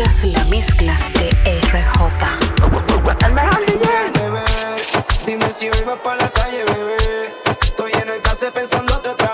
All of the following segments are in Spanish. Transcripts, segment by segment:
Escuchas la mezcla de RJ. El mejor bebé. Dime si hoy vas para la calle, bebé. Estoy en el case pensándote otra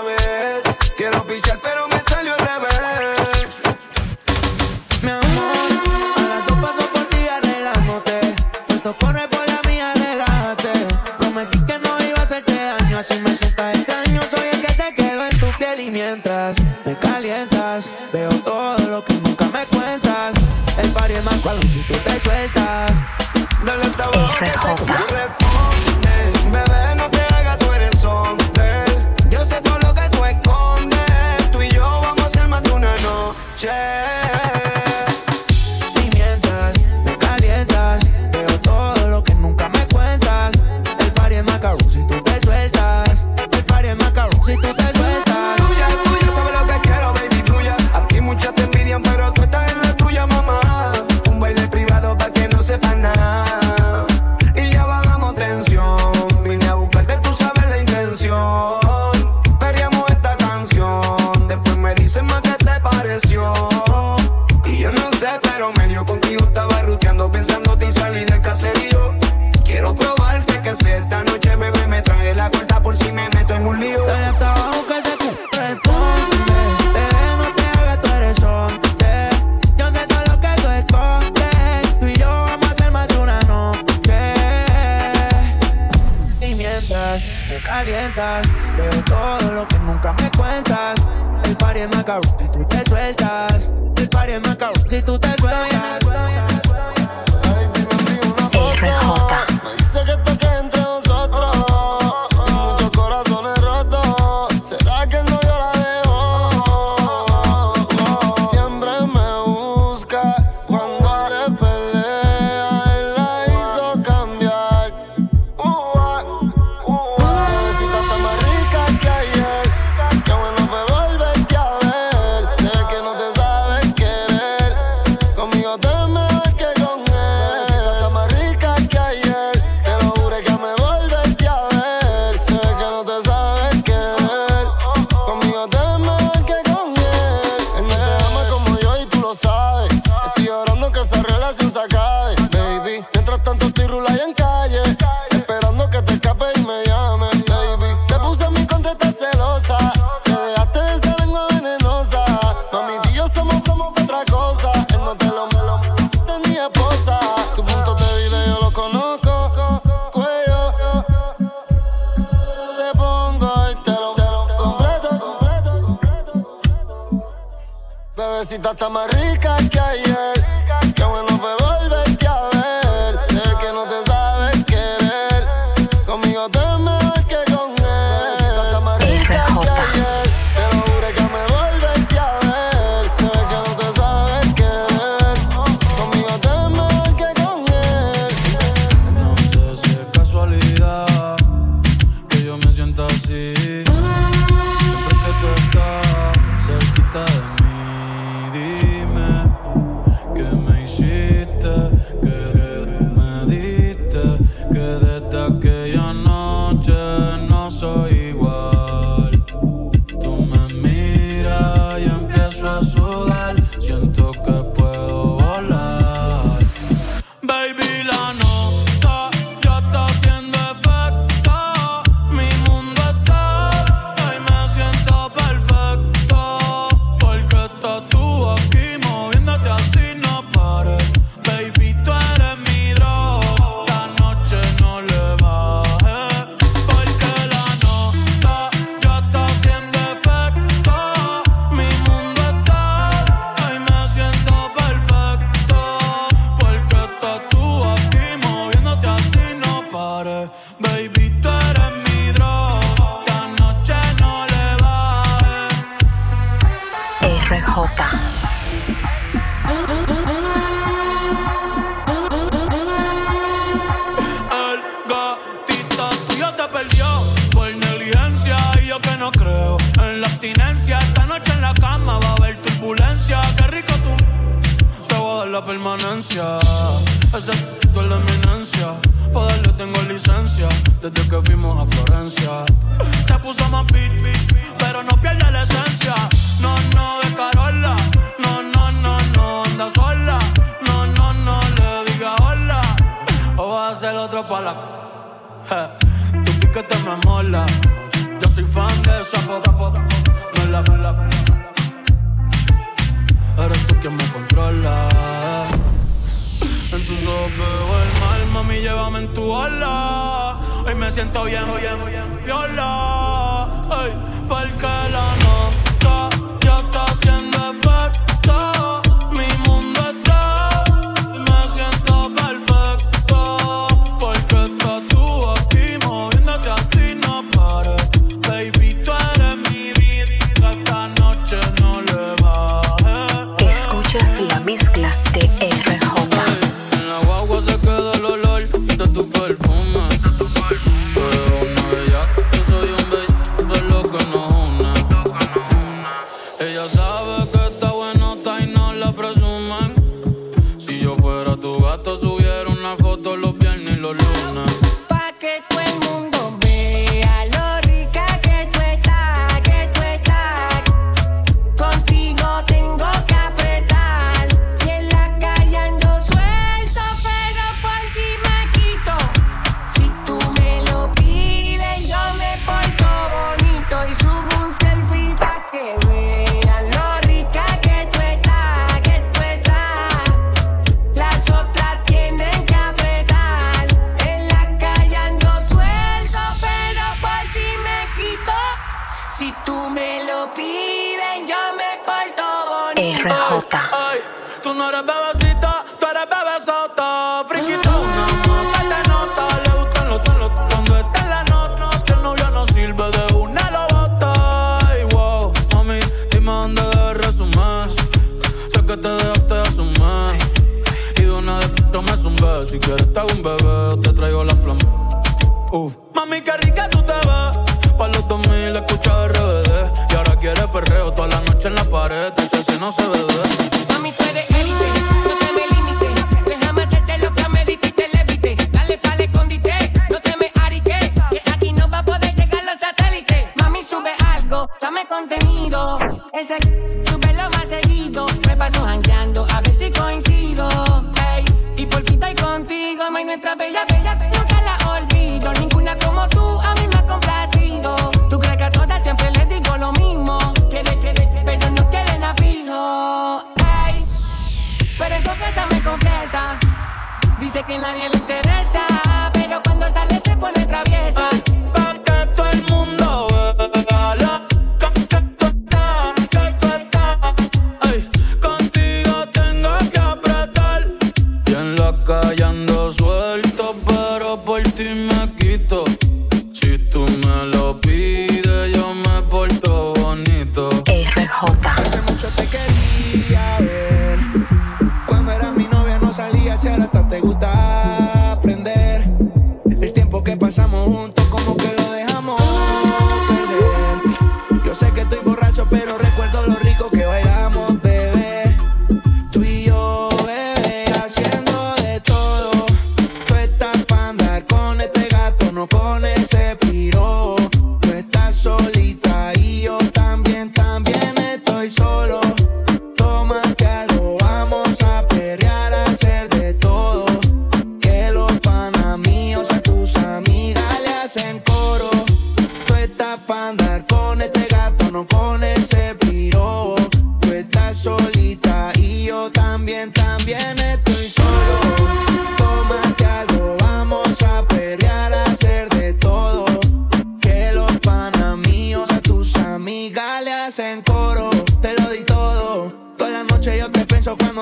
está más rica que ayer. permanencia. Ese es la eminencia. Pa' darle tengo licencia. Desde que fuimos a Florencia. te puso más beat, pero no pierde la esencia. No, no, de Carola. No, no, no, no, anda sola. No, no, no, le diga hola. O vas a hacer otro pala. Je. Tu piquete me mola. Yo soy fan de esa foto. Me la, me la, me la me controla. En tus ojos veo el mal, mami, llévame en tu ala. Hoy me siento bien, bien, bien, viola. Ay, porque la nota ya está haciendo efecto.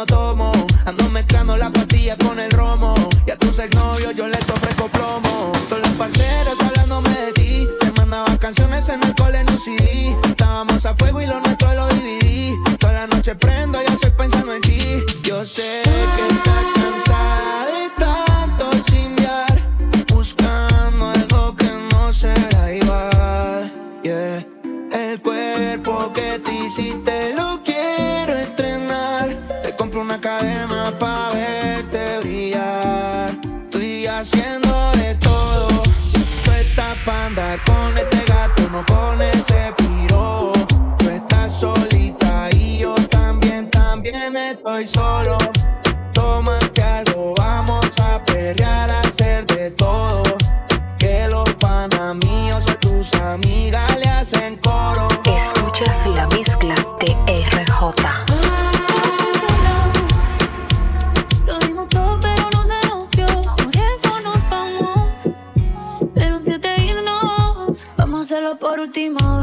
Estoy último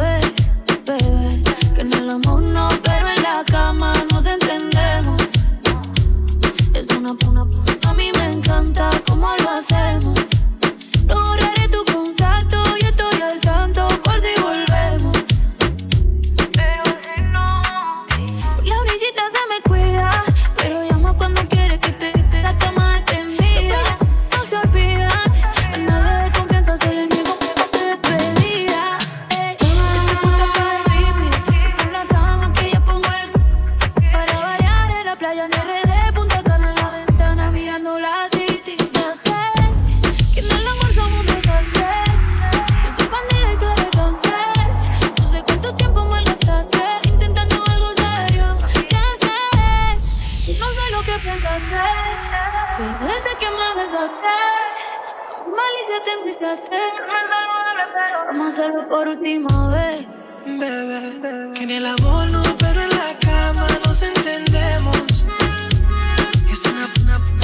Bebé, que en el amor no, pero en la cama nos entendemos. Es una, una,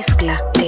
mezcla.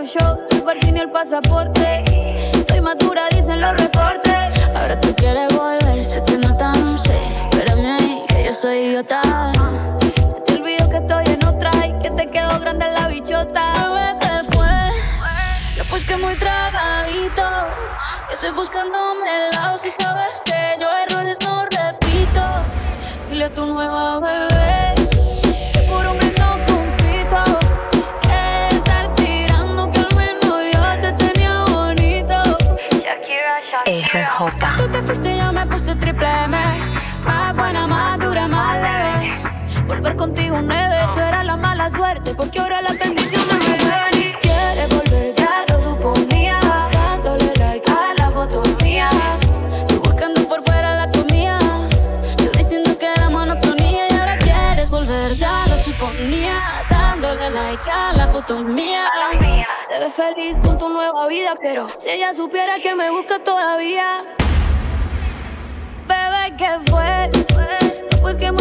otro show, el parking y el pasaporte. Estoy madura, dicen los reportes. Ahora tú quieres volver, sé que no tan sé. Espérame ahí, que yo soy idiota. Se te olvidó que estoy en otra y que te quedó grande la bichota. ¿Sabes qué fue? Lo pues que muy tragadito. Yo estoy buscándome el lado si sabes que yo errores no repito. Dile a tu nueva bebé RJ. Tú te fuiste, yo me puse triple M. Más buena, más dura, más leve. Volver contigo nueve, tú eras la mala suerte, porque ahora las bendiciones me ven y quieres volver, ya lo suponía. Dándole like a la foto mía. Tú buscando por fuera la comida. Yo diciendo que era monotonía y ahora quieres volver, ya lo suponía. Dándole like a la foto mía. Te ves feliz con tu nueva vida, pero si ella supiera que me busca todavía. Bebé, ¿qué fue? Pues que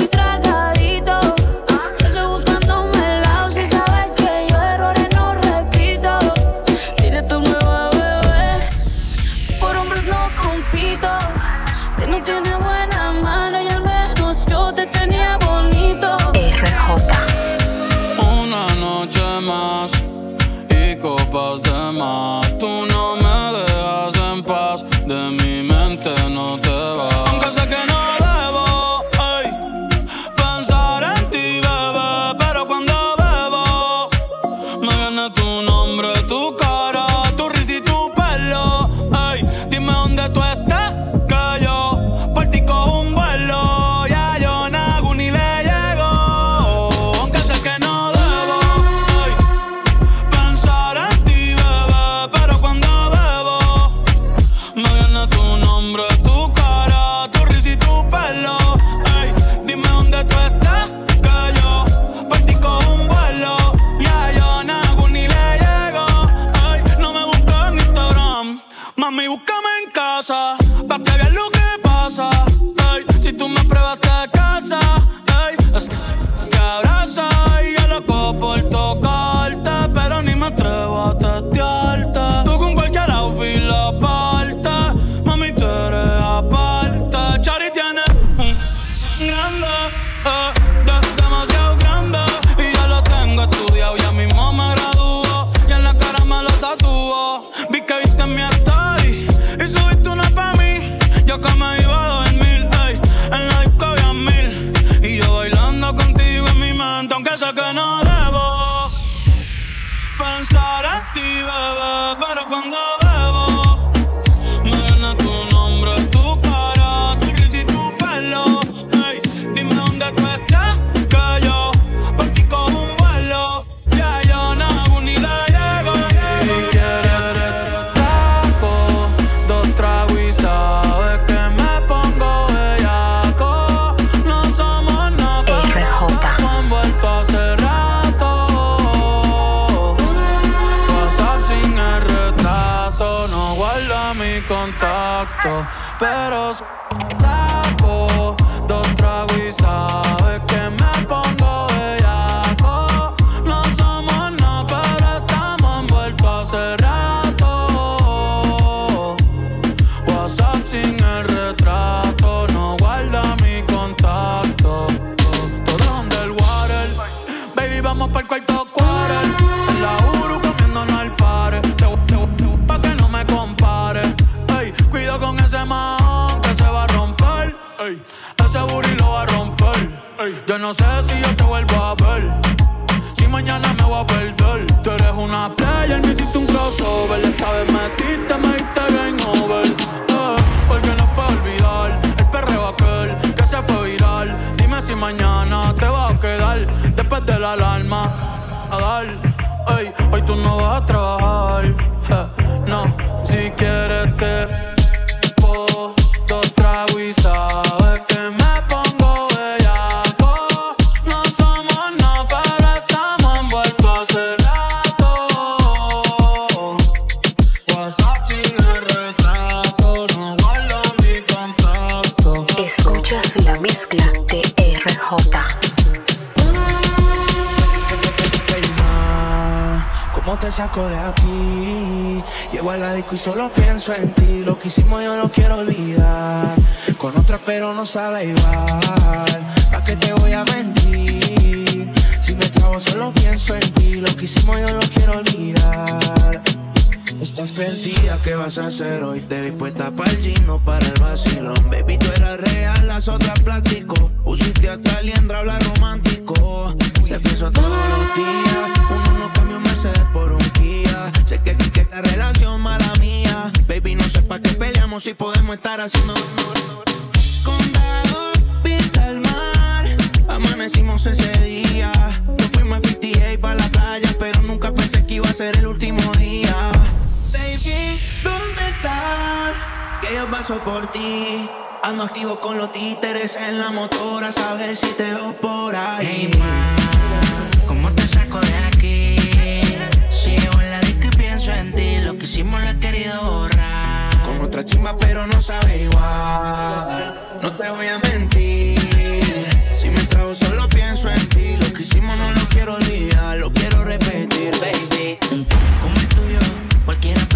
peligroso. pero y solo pienso en ti. Lo que hicimos yo no quiero olvidar. Con otra pero no sabe igual. ¿Para qué te voy a mentir? Si me trago solo pienso en ti. Lo que hicimos yo no quiero olvidar. Estás perdida, ¿qué vas a hacer hoy? Te vi puesta para el gino, para el vacilón. Baby, tú eras real, las otras plástico. Pusiste hasta liendra, habla romántico. Te pienso todos los días. Uno no cambia un Mercedes por un Kia. Sé que, que, la relación mala mía. Baby, no sé para qué peleamos si podemos estar haciendo Condado, vista al mar. Amanecimos ese paso por ti. Ando activo con los títeres en la motora, a saber si te veo por ahí. Hey, ma, ¿cómo te saco de aquí? Sigo en la y pienso en ti. Lo que hicimos lo he querido borrar. Con otra chimba, pero no sabe igual. No te voy a mentir. Si me trago, solo pienso en ti. Lo que hicimos no lo quiero olvidar, lo quiero repetir, baby. Como el tuyo cualquiera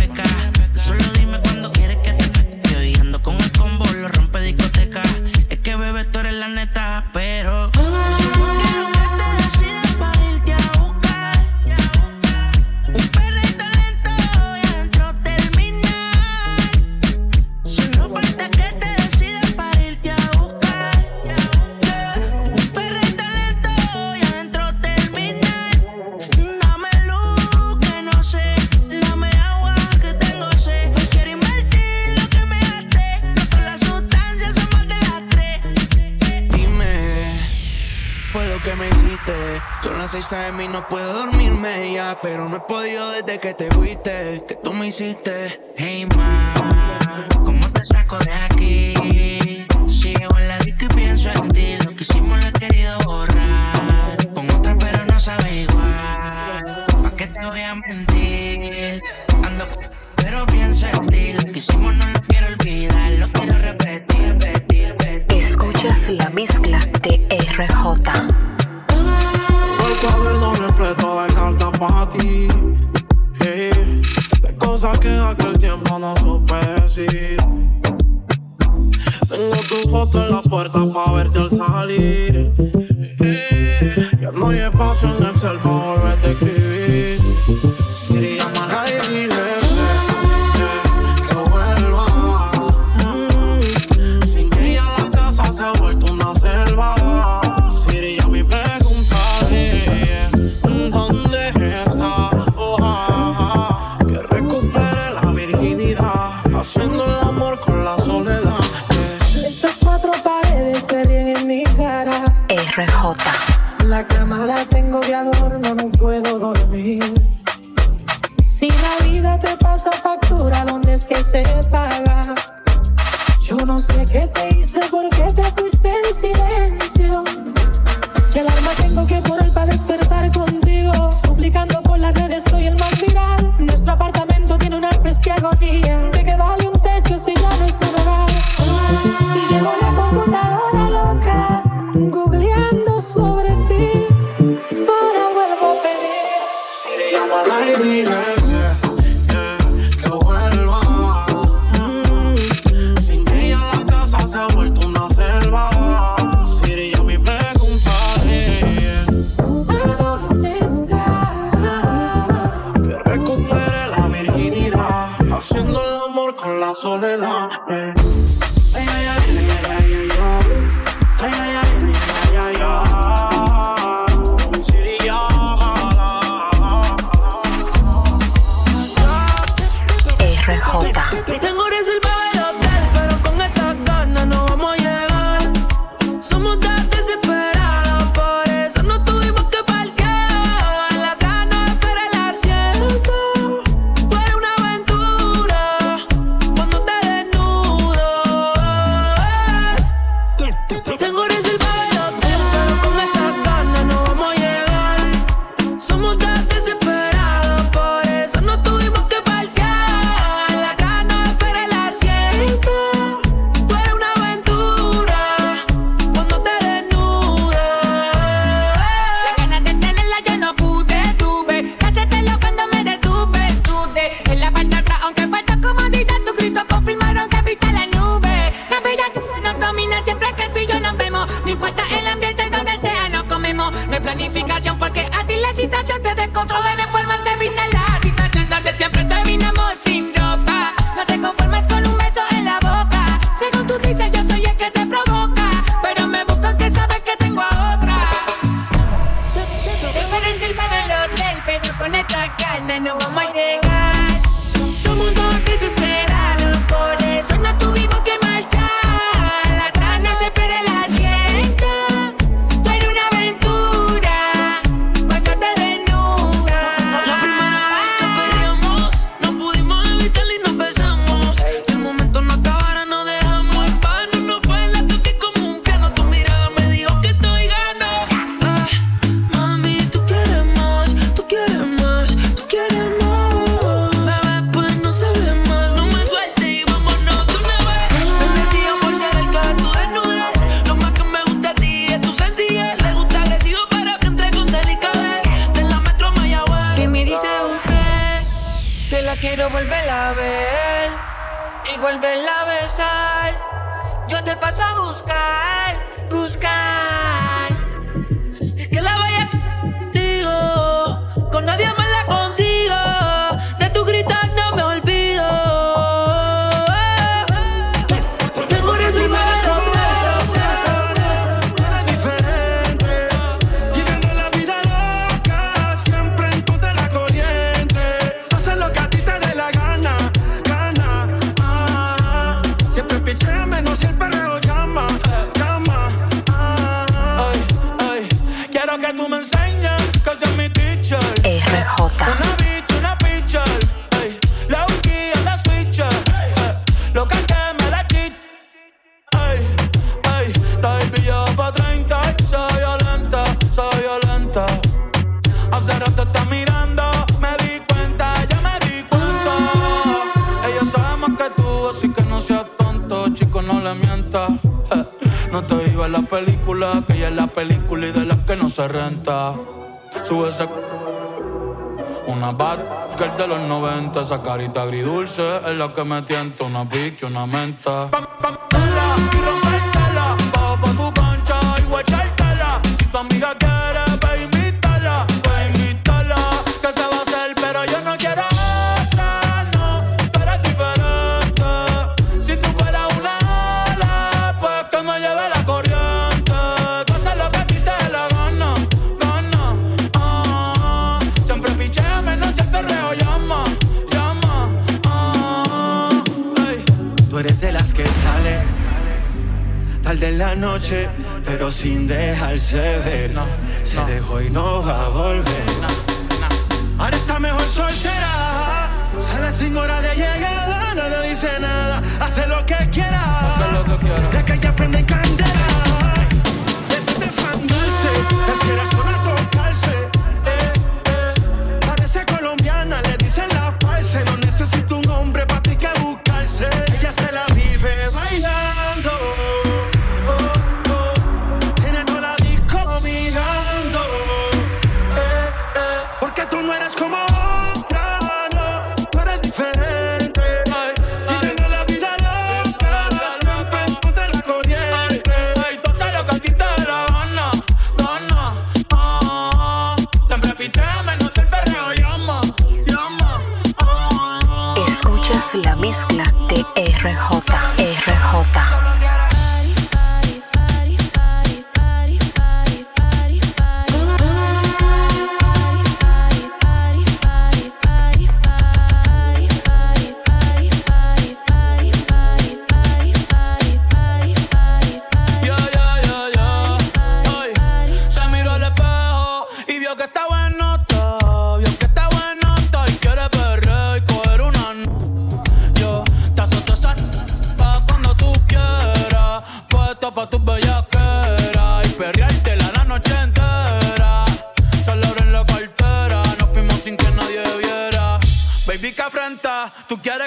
las 6 a.m. y no puedo dormirme ya. Pero no he podido desde que te fuiste, que tú me hiciste. Hey, man. salvó. buscar, buscar. renta. Sube ese. Una bad girl de los 90, esa carita agridulce es la que me tienta. Una pique, una menta. pero sin dejarse ver. Se dejó y no va a volver. Ahora está mejor soltera. Sale sin hora de llegada, no dice nada. Hace lo que quiera. Hace lo que quiera. La calle prende candela. Después de fandarse,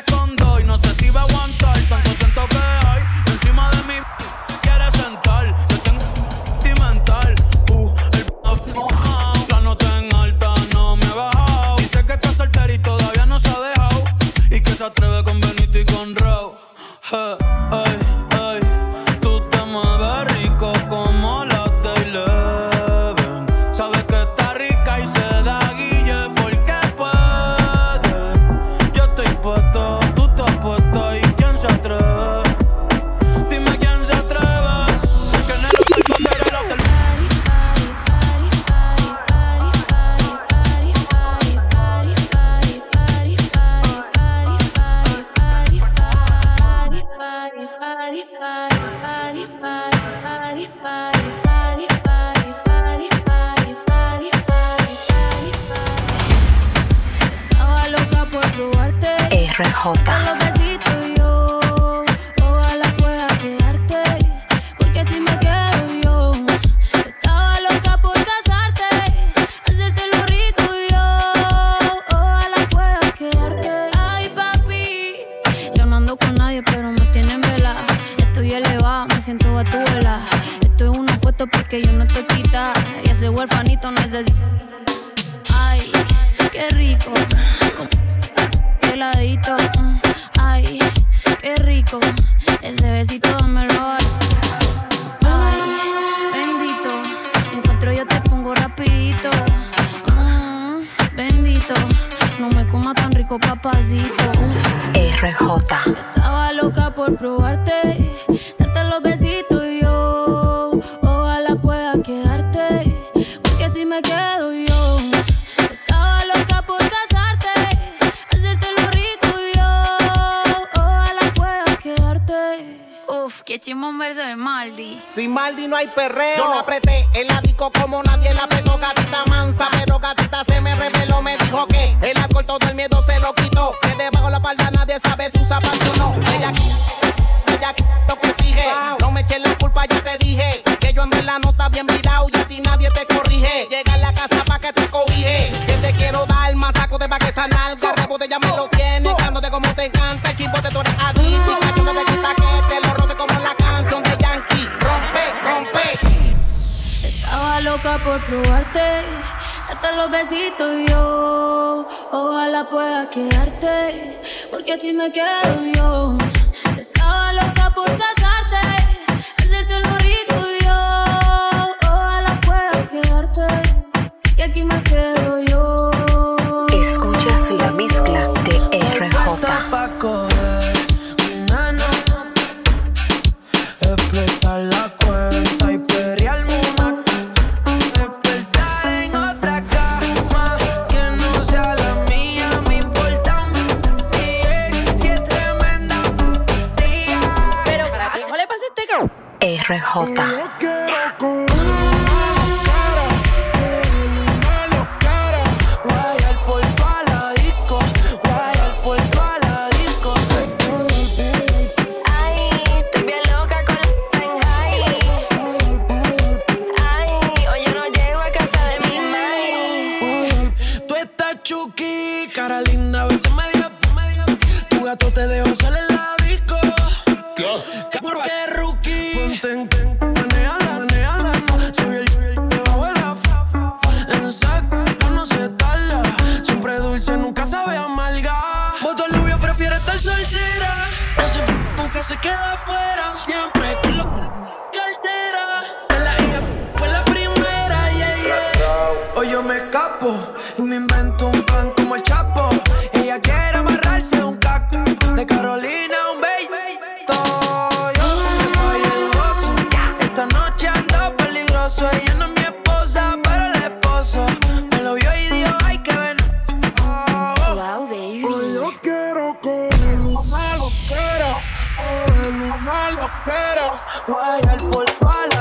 con dos y no sé si va a aguantar. necesito. Ay, qué rico. hay. darte los besitos yo. Ojalá pueda quedarte, porque así me quedo yo. Estaba loca por casa. quiero. Guayar por palo